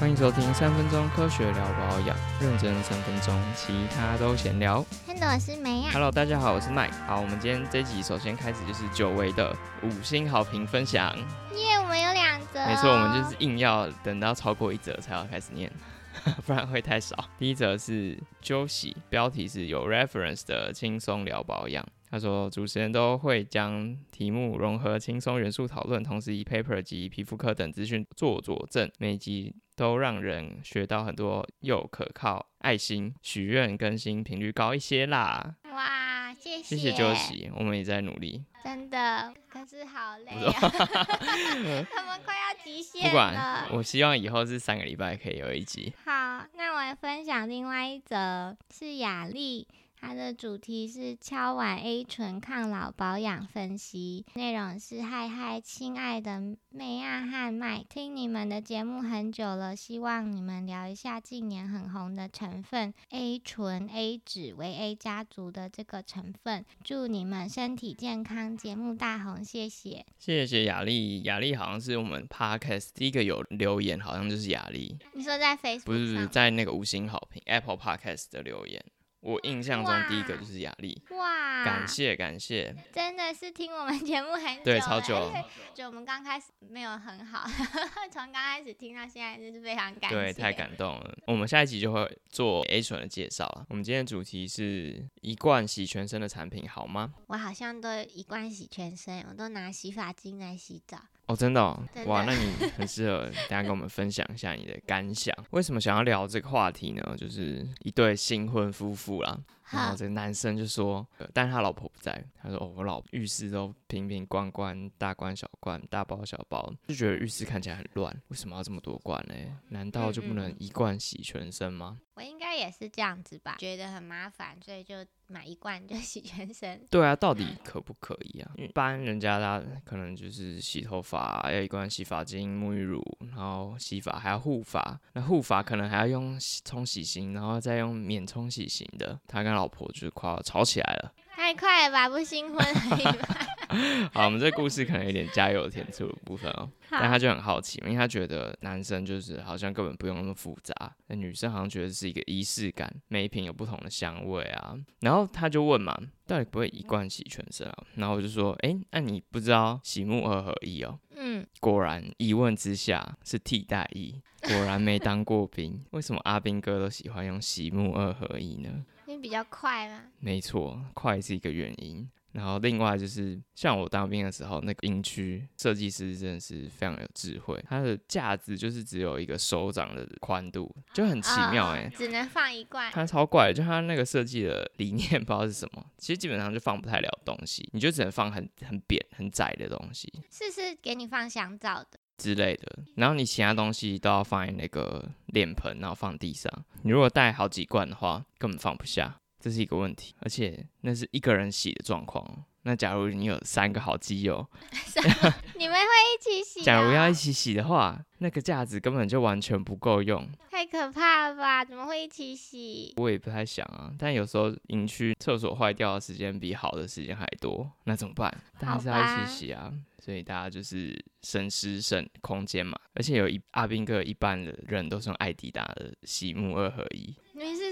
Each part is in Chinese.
欢迎收听三分钟科学聊保养，认真三分钟，其他都闲聊。Hello，我是梅亚。Hello，大家好，我是 Mike。好，我们今天这集首先开始就是久违的五星好评分享。耶，我们有两则、哦。没错，我们就是硬要等到超过一则才要开始念，不然会太少。第一则是 Josie，标题是有 reference 的轻松聊保养。他说，主持人都会将题目融合轻松元素讨论，同时以 paper 及皮肤科等资讯做佐证，每集都让人学到很多又可靠。爱心许愿更新频率高一些啦。哇，谢谢。谢谢 Josie，我们也在努力。真的，可是好累啊，他们快要极限了。不管，我希望以后是三个礼拜可以有一集。好，那我来分享另外一则，是雅丽。它的主题是敲碗 A 醇抗老保养分析，内容是嗨嗨，亲爱的妹啊和麦，听你们的节目很久了，希望你们聊一下近年很红的成分 A 醇 A 酯为 A 家族的这个成分。祝你们身体健康，节目大红，谢谢。谢谢雅丽，雅丽好像是我们 podcast 第一个有留言，好像就是雅丽。你说在 Facebook 不是不是在那个五星好评 Apple Podcast 的留言。我印象中第一个就是雅丽，哇！感谢感谢，真的是听我们节目很久，对，超久，就我们刚开始没有很好，从刚开始听到现在就是非常感对，太感动了。我们下一集就会做 A 醇的介绍了。我们今天的主题是一罐洗全身的产品好吗？我好像都一罐洗全身，我都拿洗发精来洗澡。哦，真的,哇，那你很适合，等下跟我们分享一下你的感想。为什么想要聊这个话题呢？就是一对新婚夫妇啦，然后这个男生就说，但是他老婆不在，他说哦，我老浴室都瓶瓶罐罐，大罐小罐，大包小包，就觉得浴室看起来很乱，为什么要这么多罐呢？难道就不能一罐洗全身吗？我应该也是这样子吧，觉得很麻烦，所以就买一罐就 洗全身。对啊，到底可不可以啊？因为一般人家他可能就是洗头发要一罐洗发精、沐浴乳，然后洗发还要护发，那护发可能还要用冲洗型，然后再用免冲洗型的。他跟老婆就是快要吵起来了。太快了吧，不新婚而已吧？好，我们这故事可能有点加油添醋的部分哦。但他就很好奇，因为他觉得男生就是好像根本不用那么复杂，那女生好像觉得是一个仪式感，每一瓶有不同的香味啊。然后他就问嘛，到底不会一罐洗全身啊？然后我就说，哎、欸，那你不知道洗沐二合一哦？嗯，果然一问之下是替代役，果然没当过兵。为什么阿兵哥都喜欢用洗沐二合一呢？因为比较快嘛。没错，快是一个原因。然后另外就是，像我当兵的时候，那个营区设计师真的是非常有智慧，它的架子就是只有一个手掌的宽度，就很奇妙哎、哦，只能放一罐。它超怪的，就它那个设计的理念 不知道是什么，其实基本上就放不太了东西，你就只能放很很扁很窄的东西，是是给你放香皂的之类的，然后你其他东西都要放在那个脸盆，然后放地上。你如果带好几罐的话，根本放不下。这是一个问题，而且那是一个人洗的状况。那假如你有三个好基友，你们会一起洗、啊？假如要一起洗的话，那个架子根本就完全不够用，太可怕了吧？怎么会一起洗？我也不太想啊。但有时候营区厕所坏掉的时间比好的时间还多，那怎么办？当然是要一起洗啊。所以大家就是省时省空间嘛。而且有一阿兵哥一半的人都是用艾迪达的洗沐二合一。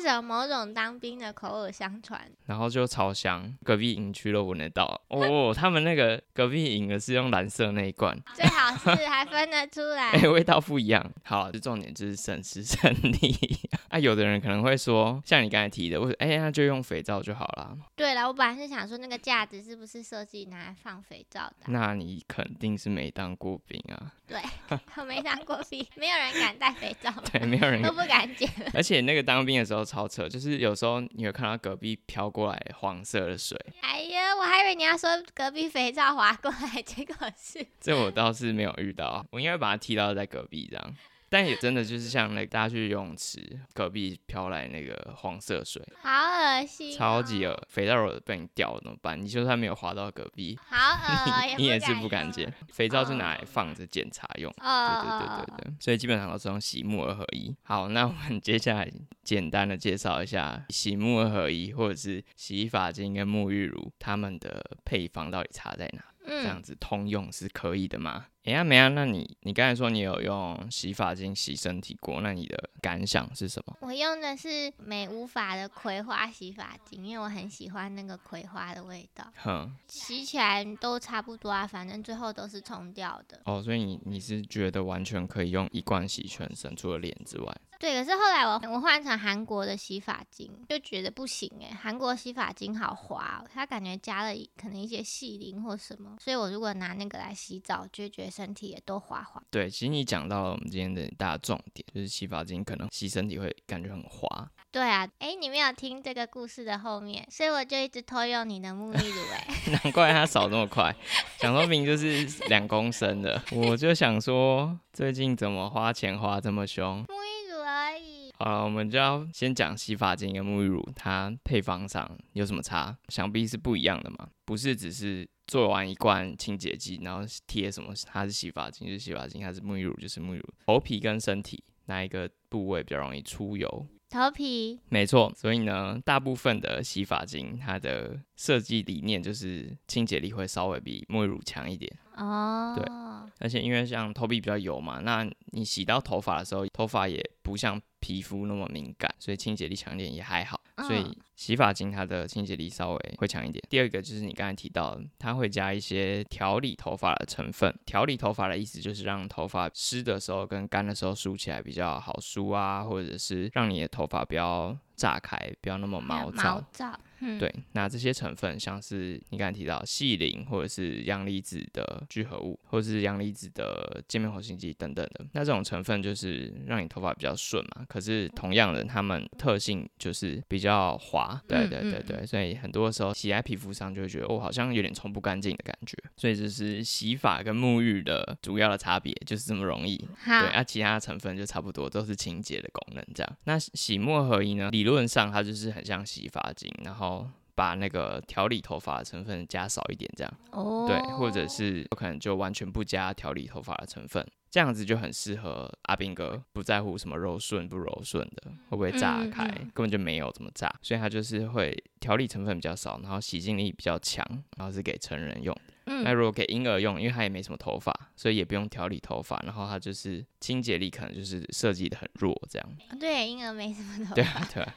是某种当兵的口耳相传，然后就超香，隔壁营区都闻得到哦。他们那个隔壁营的是用蓝色那一罐，最好是还分得出来，哎、欸，味道不一样。好，这重点就是省时省力 啊。有的人可能会说，像你刚才提的，我哎、欸，那就用肥皂就好了。对了，我本来是想说那个架子是不是设计拿来放肥皂的、啊？那你肯定是没当过兵啊。对，我没当过兵，没有人敢带肥皂，对，没有人都不敢捡。而且那个当兵的时候超扯，就是有时候你会看到隔壁飘过来黄色的水。哎呀，我还以为你要说隔壁肥皂滑过来，结果是……这我倒是没有遇到，我应该把它踢到在隔壁这样。但也真的就是像那个大家去游泳池隔壁飘来那个黄色水，好恶心、哦，超级恶，肥皂如果被你掉了怎么办？你就算没有滑到隔壁，好恶，你也是不敢捡。肥皂是拿来放着检查用，哦、对对对对对，所以基本上都是用洗沐二合一。好，那我们接下来简单的介绍一下洗沐二合一或者是洗发精跟沐浴乳它们的配方到底差在哪。嗯，这样子通用是可以的吗？哎呀，没啊，那你你刚才说你有用洗发精洗身体过，那你的感想是什么？我用的是美无法的葵花洗发精，因为我很喜欢那个葵花的味道，哼，洗起来都差不多啊，反正最后都是冲掉的。哦，所以你你是觉得完全可以用一罐洗全身，除了脸之外？对，可是后来我我换成韩国的洗发精，就觉得不行诶，韩国洗发精好滑、哦，它感觉加了可能一些细鳞或什么，所以我如果拿那个来洗澡，就觉得身体也都滑滑。对，其实你讲到了我们今天的大重点，就是洗发精可能洗身体会感觉很滑。对啊，哎，你没有听这个故事的后面，所以我就一直偷用你的沐浴乳哎。难怪它少那么快，想说明就是两公升的，我就想说最近怎么花钱花这么凶。沐浴好了，我们就要先讲洗发精跟沐浴乳，它配方上有什么差？想必是不一样的嘛，不是只是做完一罐清洁剂，然后贴什么它是洗发精就是洗发精，它是沐浴乳就是沐浴乳。头皮跟身体哪一个部位比较容易出油？头皮，没错，所以呢，大部分的洗发精它的设计理念就是清洁力会稍微比沐浴乳强一点。哦，对而且因为像头皮比较油嘛，那你洗到头发的时候，头发也不像皮肤那么敏感，所以清洁力强一点也还好。所以嗯洗发精它的清洁力稍微会强一点。第二个就是你刚才提到的，它会加一些调理头发的成分。调理头发的意思就是让头发湿的时候跟干的时候梳起来比较好梳啊，或者是让你的头发不要炸开，不要那么毛躁毛。躁，嗯，对，那这些成分像是你刚才提到细磷或者是阳离子的聚合物，或者是阳离子的界面活性剂等等的，那这种成分就是让你头发比较顺嘛。可是同样的，它们特性就是比较滑，对对对对，所以很多时候洗在皮肤上就会觉得哦，好像有点冲不干净的感觉。所以就是洗发跟沐浴的主要的差别，就是这么容易。好对，，啊，其他的成分就差不多，都是清洁的功能这样。那洗沫合一呢，理论上它就是很像洗发精，然后把那个调理头发的成分加少一点这样。哦，对，或者是有可能就完全不加调理头发的成分，这样子就很适合阿斌哥，不在乎什么柔顺不柔顺的，会不会炸开，嗯嗯根本就没有怎么炸，所以他就是会调理成分比较少，然后洗净力比较强，然后是给成人用。那嗯，如果给婴儿用，因为它也没什么头发，所以也不用调理头发，然后它就是清洁力可能就是设计的很弱这样。对，婴儿没什么头 发对，啊，对啊，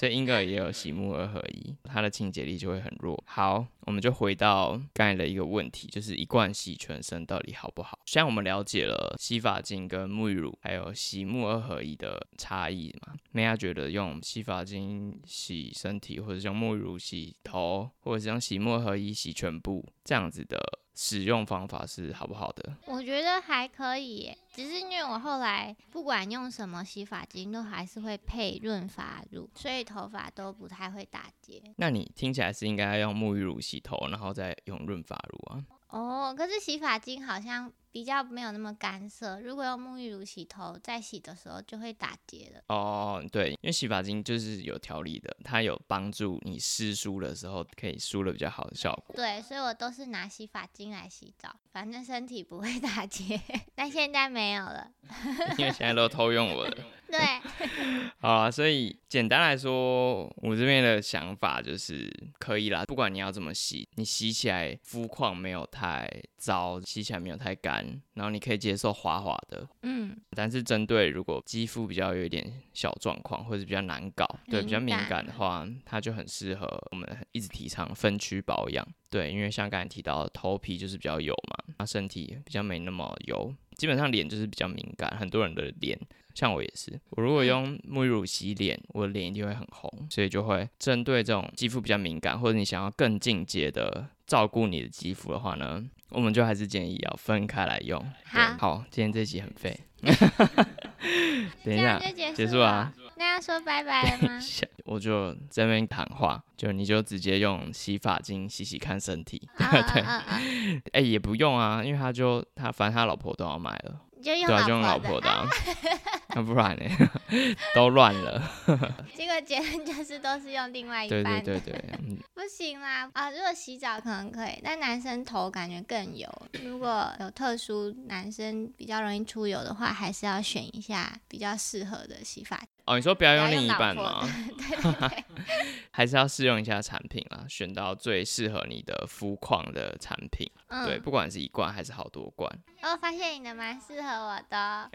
所以婴儿也有洗沐二合一，它的清洁力就会很弱。好，我们就回到刚才的一个问题，就是一罐洗全身到底好不好？虽然我们了解了洗发精跟沐浴乳还有洗沐二合一的差异嘛？梅亚觉得用洗发精洗身体，或者是用沐浴乳洗头，或者是用洗沐二合一洗全部，这样子的使用方法是好不好的？我觉得还可以耶，只是因为我后来不管用什么洗发精，都还是会配润发乳，所以头发都不太会打结。那你听起来是应该用沐浴乳洗头，然后再用润发乳啊？哦，可是洗发精好像比较没有那么干涩，如果用沐浴乳洗头，在洗的时候就会打结了。哦，对，因为洗发精就是有调理的，它有帮助你湿梳的时候可以梳的比较好的效果。对，所以我都是拿洗发精来洗澡，反正身体不会打结。但现在没有了。因为现在都偷用我的。对，好啊，所以简单来说，我这边的想法就是可以啦，不管你要怎么洗，你洗起来肤况没有太糟，洗起来没有太干，然后你可以接受滑滑的。嗯，但是针对如果肌肤比较有一点小状况，或者比较难搞，对比较敏感的话，它就很适合我们一直提倡分区保养。对，因为像刚才提到，头皮就是比较油嘛，那身体比较没那么油，基本上脸就是比较敏感，很多人的脸。像我也是，我如果用沐浴乳洗脸，我的脸一定会很红，所以就会针对这种肌肤比较敏感，或者你想要更进阶的照顾你的肌肤的话呢，我们就还是建议要分开来用。好好，今天这集很废。等一下，就结束啊。那要说拜拜了吗？我就在那边谈话，就你就直接用洗发精洗洗看身体。嗯 对哎、也不用啊，因为他就他反正他老婆都要买了，你就用对啊，就用老婆的、不然呢？都乱了。结果结论就是都是用另外一对半的。对对对，嗯 不行啦啊！如果洗澡可能可以，但男生头感觉更油。如果有特殊男生比较容易出油的话，还是要选一下比较适合的洗发。哦，你说不要用另一半吗？对对对，还是要试用一下产品啊，选到最适合你的肤况的产品。嗯，对，不管是一罐还是好多罐，哦发现你的蛮适合我的哦。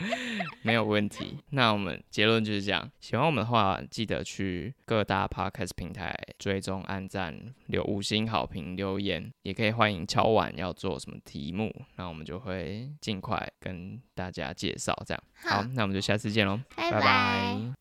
没有问题。那我们结论就是这样。喜欢我们的话，记得去各大 podcast 平台追踪、按赞、留五星好评、留言，也可以欢迎敲碗要做什么题目，那我们就会尽快跟大家介绍。这样好，那我们就下次见喽，拜拜拜